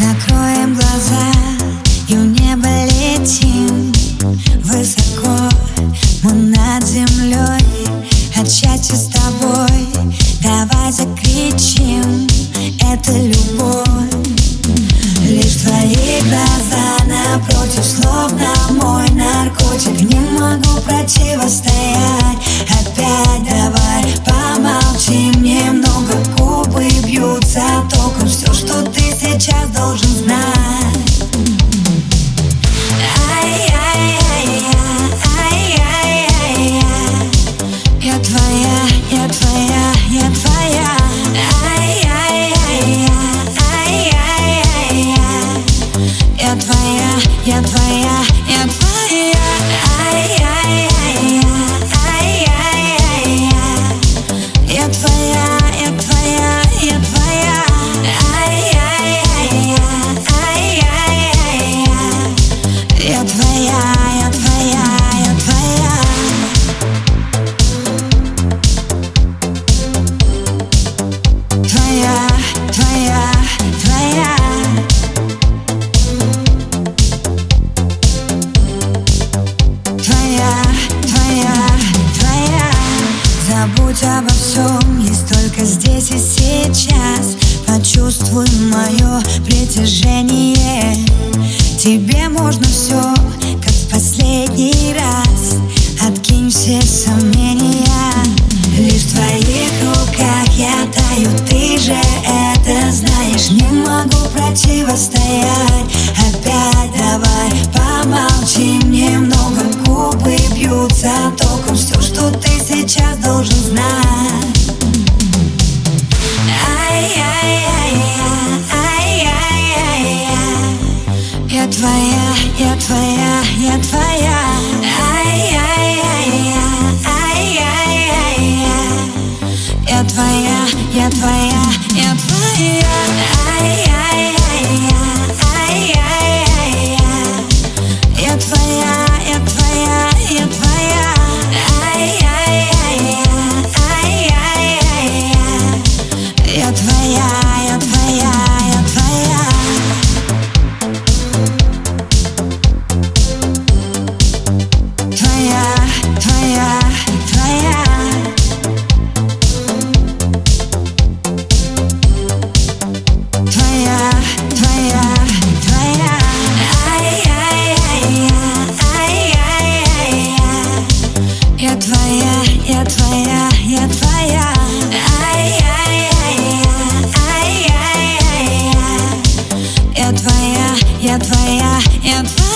Закроем глаза и в небо летим. Высоко мы над землей От счастья с тобой. Давай закричим Это любовь. Лишь твои глаза напротив Словно мой наркотик. Не могу противостоять. Опять давай помолчим немного Губы бьются током. Все, что ты сейчас должен знать. Ай-яй-яй-яй, мое притяжение. Тебе можно все, как в последний раз. Откинь все сомнения. Лишь в твоих руках я таю. Ты же это знаешь. Не могу противостоять. Опять давай помолчим немного Губы бьются током. Все, что ты сейчас должен знать я твоя, я твоя, ай-яй. я твоя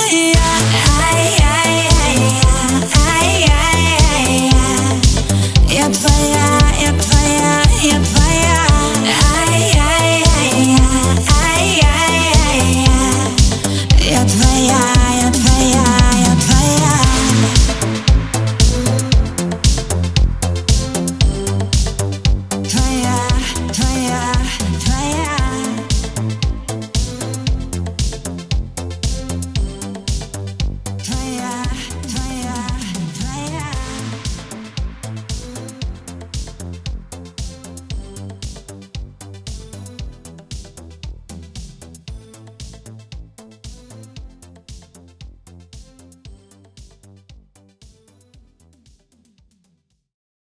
Я твоя, я твоя, я твоя Я твоя я твоя, я твоя